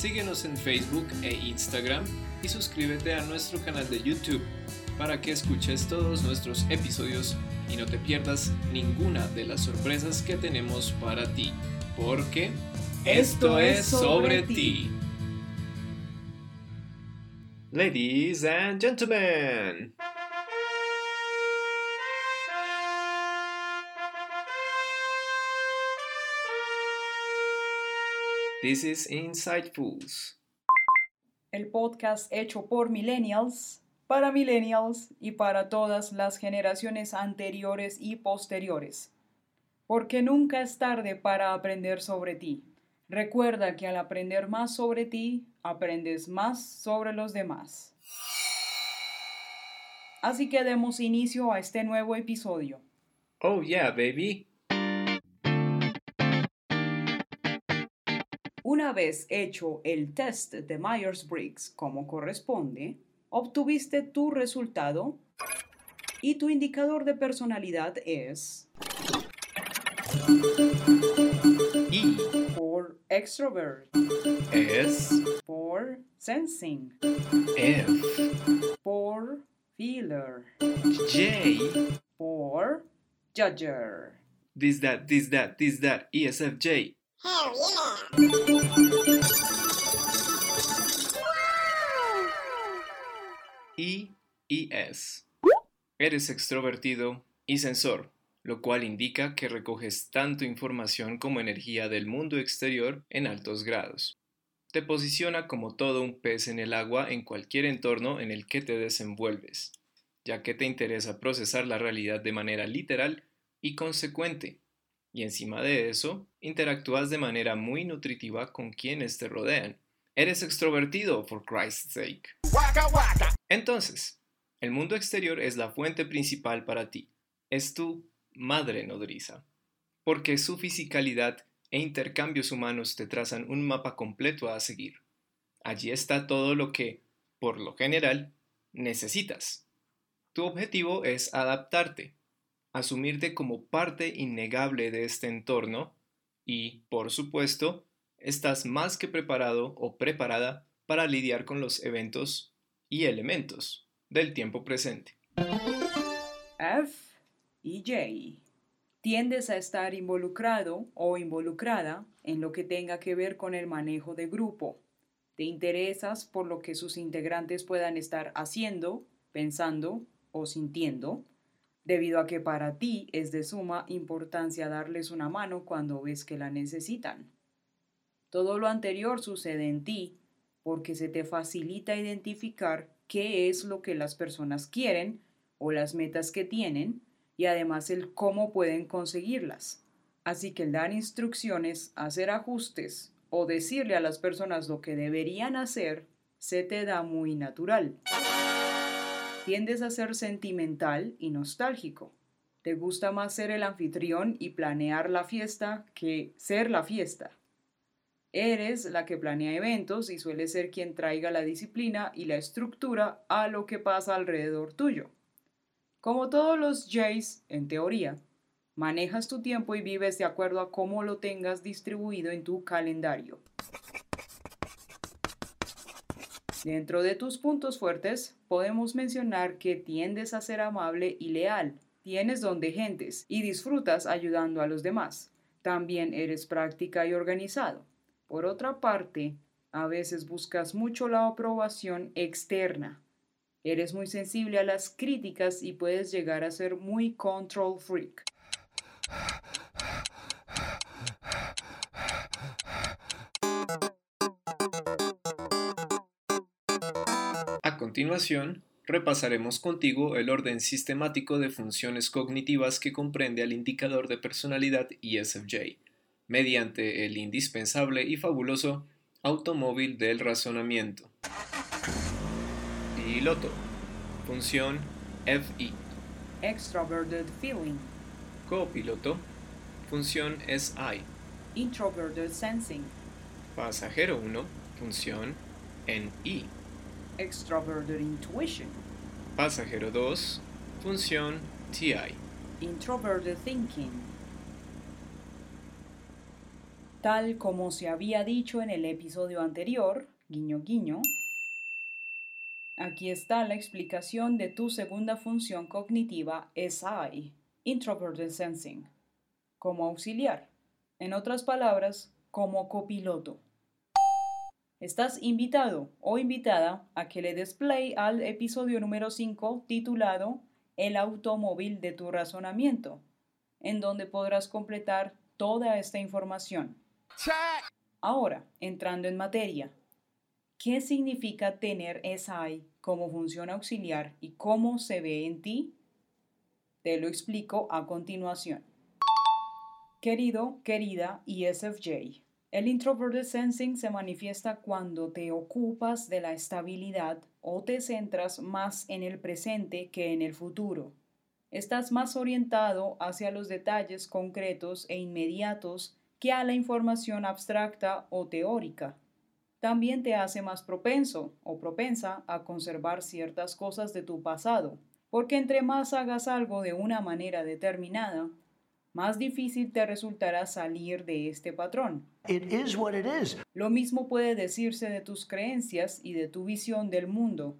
Síguenos en Facebook e Instagram y suscríbete a nuestro canal de YouTube para que escuches todos nuestros episodios y no te pierdas ninguna de las sorpresas que tenemos para ti, porque esto es sobre ti. Ladies and gentlemen. This is Insightfuls. El podcast hecho por millennials, para millennials y para todas las generaciones anteriores y posteriores. Porque nunca es tarde para aprender sobre ti. Recuerda que al aprender más sobre ti, aprendes más sobre los demás. Así que demos inicio a este nuevo episodio. Oh yeah, baby. Una vez hecho el test de Myers-Briggs como corresponde, obtuviste tu resultado y tu indicador de personalidad es E for extrovert, S for sensing, F. for feeler, J. for judger. this that this that this that E ESFJ I y S. Eres extrovertido y sensor, lo cual indica que recoges tanto información como energía del mundo exterior en altos grados. Te posiciona como todo un pez en el agua en cualquier entorno en el que te desenvuelves, ya que te interesa procesar la realidad de manera literal y consecuente. Y encima de eso, interactúas de manera muy nutritiva con quienes te rodean. Eres extrovertido, for Christ's sake. Entonces, el mundo exterior es la fuente principal para ti. Es tu madre nodriza. Porque su fisicalidad e intercambios humanos te trazan un mapa completo a seguir. Allí está todo lo que, por lo general, necesitas. Tu objetivo es adaptarte, asumirte como parte innegable de este entorno y, por supuesto, estás más que preparado o preparada para lidiar con los eventos y elementos del tiempo presente. F y J. Tiendes a estar involucrado o involucrada en lo que tenga que ver con el manejo de grupo. Te interesas por lo que sus integrantes puedan estar haciendo, pensando o sintiendo, debido a que para ti es de suma importancia darles una mano cuando ves que la necesitan. Todo lo anterior sucede en ti porque se te facilita identificar qué es lo que las personas quieren o las metas que tienen y además el cómo pueden conseguirlas. Así que el dar instrucciones, hacer ajustes o decirle a las personas lo que deberían hacer se te da muy natural. Tiendes a ser sentimental y nostálgico. Te gusta más ser el anfitrión y planear la fiesta que ser la fiesta. Eres la que planea eventos y suele ser quien traiga la disciplina y la estructura a lo que pasa alrededor tuyo. Como todos los Jays, en teoría, manejas tu tiempo y vives de acuerdo a cómo lo tengas distribuido en tu calendario. Dentro de tus puntos fuertes, podemos mencionar que tiendes a ser amable y leal, tienes don de gentes y disfrutas ayudando a los demás. También eres práctica y organizado. Por otra parte, a veces buscas mucho la aprobación externa. Eres muy sensible a las críticas y puedes llegar a ser muy control freak. Continuación, repasaremos contigo el orden sistemático de funciones cognitivas que comprende al indicador de personalidad ESFJ, mediante el indispensable y fabuloso Automóvil del razonamiento. Piloto. Función FI. Extroverted feeling. Copiloto. Función SI. Introverted sensing. Pasajero 1. Función NI. Extroverted intuition. Pasajero 2. Función TI. Introverted thinking. Tal como se había dicho en el episodio anterior, guiño guiño, aquí está la explicación de tu segunda función cognitiva SI, Introverted Sensing, como auxiliar. En otras palabras, como copiloto. Estás invitado o invitada a que le des play al episodio número 5 titulado El automóvil de tu razonamiento, en donde podrás completar toda esta información. Ahora, entrando en materia, ¿qué significa tener SI como función auxiliar y cómo se ve en ti? Te lo explico a continuación. Querido, querida ESFJ, el introverted sensing se manifiesta cuando te ocupas de la estabilidad o te centras más en el presente que en el futuro. Estás más orientado hacia los detalles concretos e inmediatos que a la información abstracta o teórica. También te hace más propenso o propensa a conservar ciertas cosas de tu pasado, porque entre más hagas algo de una manera determinada, más difícil te resultará salir de este patrón. Lo mismo puede decirse de tus creencias y de tu visión del mundo.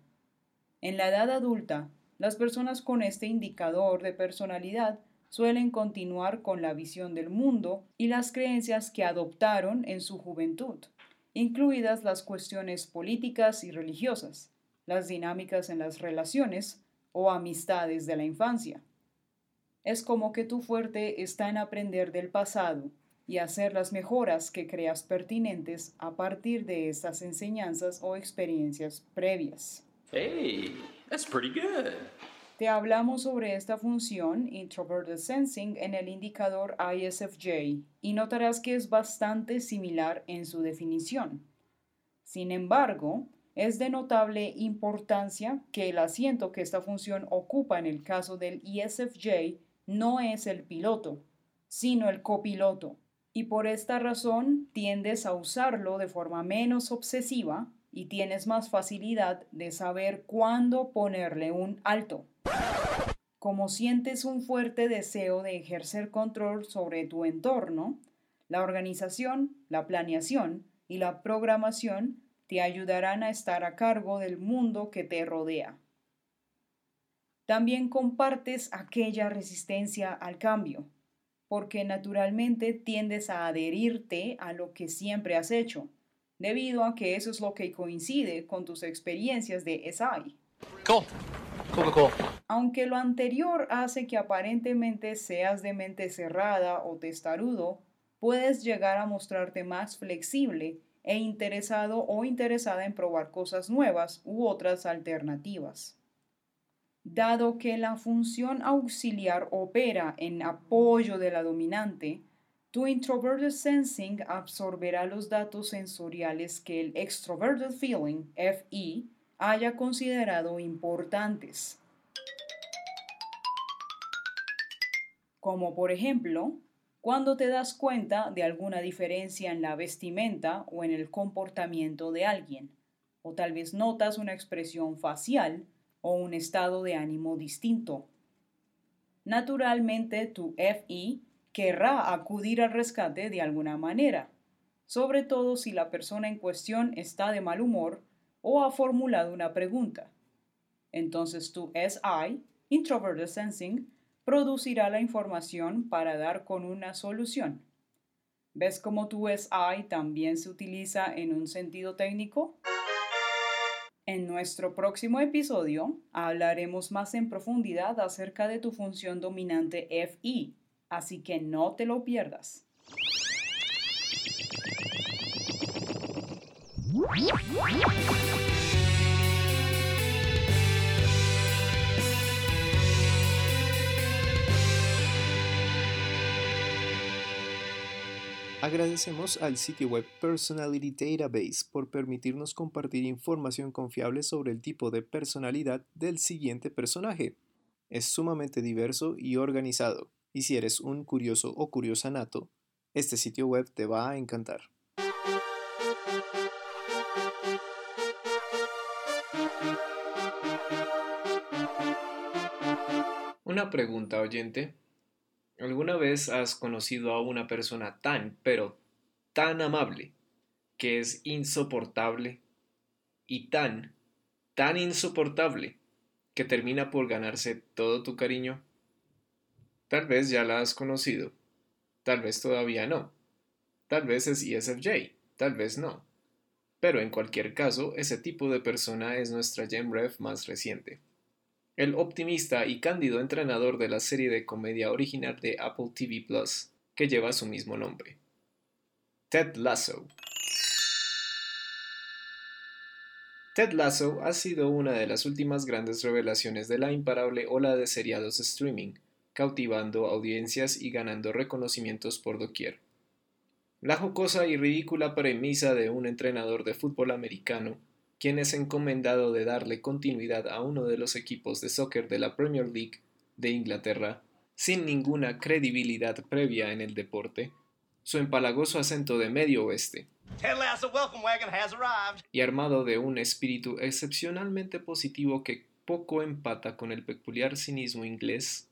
En la edad adulta, las personas con este indicador de personalidad suelen continuar con la visión del mundo y las creencias que adoptaron en su juventud, incluidas las cuestiones políticas y religiosas, las dinámicas en las relaciones o amistades de la infancia. Es como que tu fuerte está en aprender del pasado y hacer las mejoras que creas pertinentes a partir de estas enseñanzas o experiencias previas. Hey, that's pretty good. Te hablamos sobre esta función Introverted Sensing en el indicador ISFJ y notarás que es bastante similar en su definición. Sin embargo, es de notable importancia que el asiento que esta función ocupa en el caso del ISFJ no es el piloto, sino el copiloto, y por esta razón tiendes a usarlo de forma menos obsesiva y tienes más facilidad de saber cuándo ponerle un alto. Como sientes un fuerte deseo de ejercer control sobre tu entorno, la organización, la planeación y la programación te ayudarán a estar a cargo del mundo que te rodea también compartes aquella resistencia al cambio, porque naturalmente tiendes a adherirte a lo que siempre has hecho, debido a que eso es lo que coincide con tus experiencias de SI. Cool. Cool, cool. Aunque lo anterior hace que aparentemente seas de mente cerrada o testarudo, puedes llegar a mostrarte más flexible e interesado o interesada en probar cosas nuevas u otras alternativas. Dado que la función auxiliar opera en apoyo de la dominante, tu introverted sensing absorberá los datos sensoriales que el extroverted feeling, FE, haya considerado importantes. Como por ejemplo, cuando te das cuenta de alguna diferencia en la vestimenta o en el comportamiento de alguien, o tal vez notas una expresión facial o un estado de ánimo distinto. Naturalmente, tu FI querrá acudir al rescate de alguna manera, sobre todo si la persona en cuestión está de mal humor o ha formulado una pregunta. Entonces tu SI, Introverted Sensing, producirá la información para dar con una solución. ¿Ves cómo tu SI también se utiliza en un sentido técnico? En nuestro próximo episodio hablaremos más en profundidad acerca de tu función dominante FI, así que no te lo pierdas. Agradecemos al sitio web Personality Database por permitirnos compartir información confiable sobre el tipo de personalidad del siguiente personaje. Es sumamente diverso y organizado, y si eres un curioso o curiosa nato, este sitio web te va a encantar. Una pregunta oyente. ¿Alguna vez has conocido a una persona tan, pero tan amable, que es insoportable y tan, tan insoportable que termina por ganarse todo tu cariño? Tal vez ya la has conocido, tal vez todavía no, tal vez es ESFJ, tal vez no. Pero en cualquier caso, ese tipo de persona es nuestra GemRef más reciente el optimista y cándido entrenador de la serie de comedia original de Apple TV Plus, que lleva su mismo nombre. Ted Lasso. Ted Lasso ha sido una de las últimas grandes revelaciones de la imparable ola de seriados streaming, cautivando audiencias y ganando reconocimientos por doquier. La jocosa y ridícula premisa de un entrenador de fútbol americano quien es encomendado de darle continuidad a uno de los equipos de soccer de la Premier League de Inglaterra, sin ninguna credibilidad previa en el deporte, su empalagoso acento de medio oeste, y armado de un espíritu excepcionalmente positivo que poco empata con el peculiar cinismo inglés,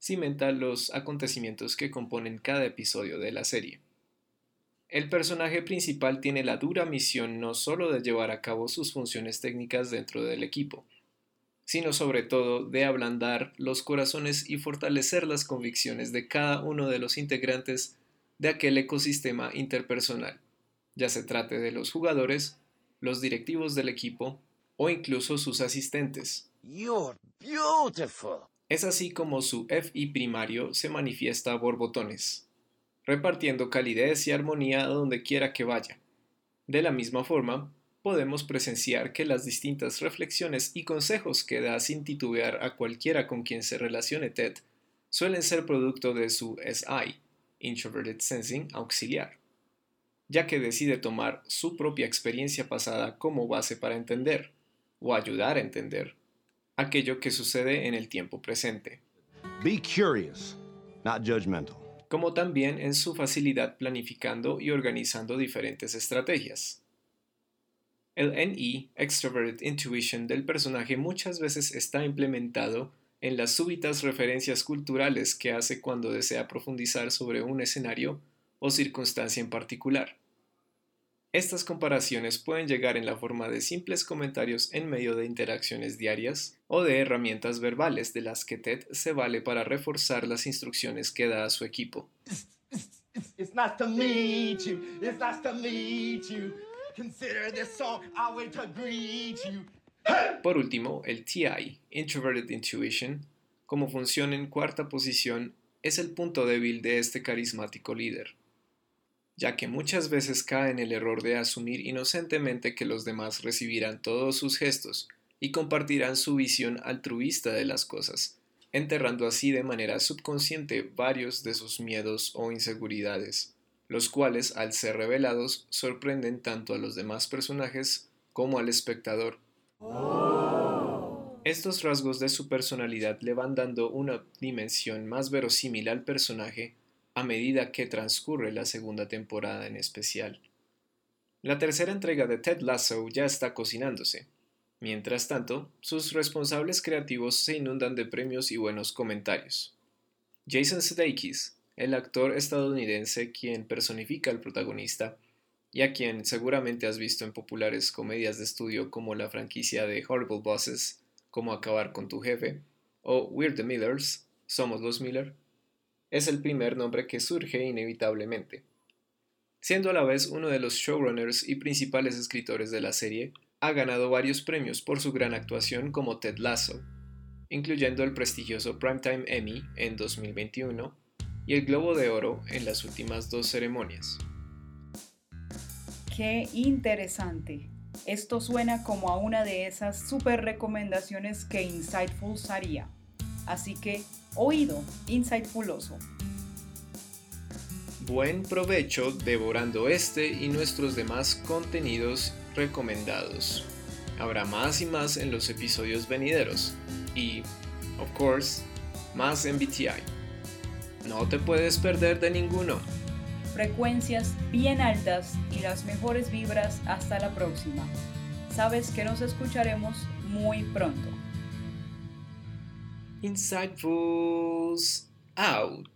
cimenta los acontecimientos que componen cada episodio de la serie. El personaje principal tiene la dura misión no solo de llevar a cabo sus funciones técnicas dentro del equipo, sino sobre todo de ablandar los corazones y fortalecer las convicciones de cada uno de los integrantes de aquel ecosistema interpersonal, ya se trate de los jugadores, los directivos del equipo o incluso sus asistentes. Es así como su FI primario se manifiesta a borbotones repartiendo calidez y armonía a donde quiera que vaya. De la misma forma, podemos presenciar que las distintas reflexiones y consejos que da sin titubear a cualquiera con quien se relacione Ted suelen ser producto de su SI, Introverted Sensing Auxiliar, ya que decide tomar su propia experiencia pasada como base para entender, o ayudar a entender, aquello que sucede en el tiempo presente. Be curious, not judgmental como también en su facilidad planificando y organizando diferentes estrategias. El NE, Extroverted Intuition, del personaje muchas veces está implementado en las súbitas referencias culturales que hace cuando desea profundizar sobre un escenario o circunstancia en particular. Estas comparaciones pueden llegar en la forma de simples comentarios en medio de interacciones diarias o de herramientas verbales de las que Ted se vale para reforzar las instrucciones que da a su equipo. Por último, el TI, Introverted Intuition, como funciona en cuarta posición, es el punto débil de este carismático líder ya que muchas veces cae en el error de asumir inocentemente que los demás recibirán todos sus gestos y compartirán su visión altruista de las cosas, enterrando así de manera subconsciente varios de sus miedos o inseguridades, los cuales al ser revelados sorprenden tanto a los demás personajes como al espectador. Estos rasgos de su personalidad le van dando una dimensión más verosímil al personaje a medida que transcurre la segunda temporada en especial. La tercera entrega de Ted Lasso ya está cocinándose. Mientras tanto, sus responsables creativos se inundan de premios y buenos comentarios. Jason Sudeikis, el actor estadounidense quien personifica al protagonista, y a quien seguramente has visto en populares comedias de estudio como la franquicia de Horrible Bosses, como Acabar con tu jefe, o We're the Millers, Somos los Miller, es el primer nombre que surge inevitablemente. Siendo a la vez uno de los showrunners y principales escritores de la serie, ha ganado varios premios por su gran actuación como Ted Lasso, incluyendo el prestigioso Primetime Emmy en 2021 y el Globo de Oro en las últimas dos ceremonias. Qué interesante. Esto suena como a una de esas super recomendaciones que Insightful haría. Así que Oído insightfuloso. Buen provecho devorando este y nuestros demás contenidos recomendados. Habrá más y más en los episodios venideros y, of course, más MBTI. No te puedes perder de ninguno. Frecuencias bien altas y las mejores vibras hasta la próxima. Sabes que nos escucharemos muy pronto. Insightfuls out.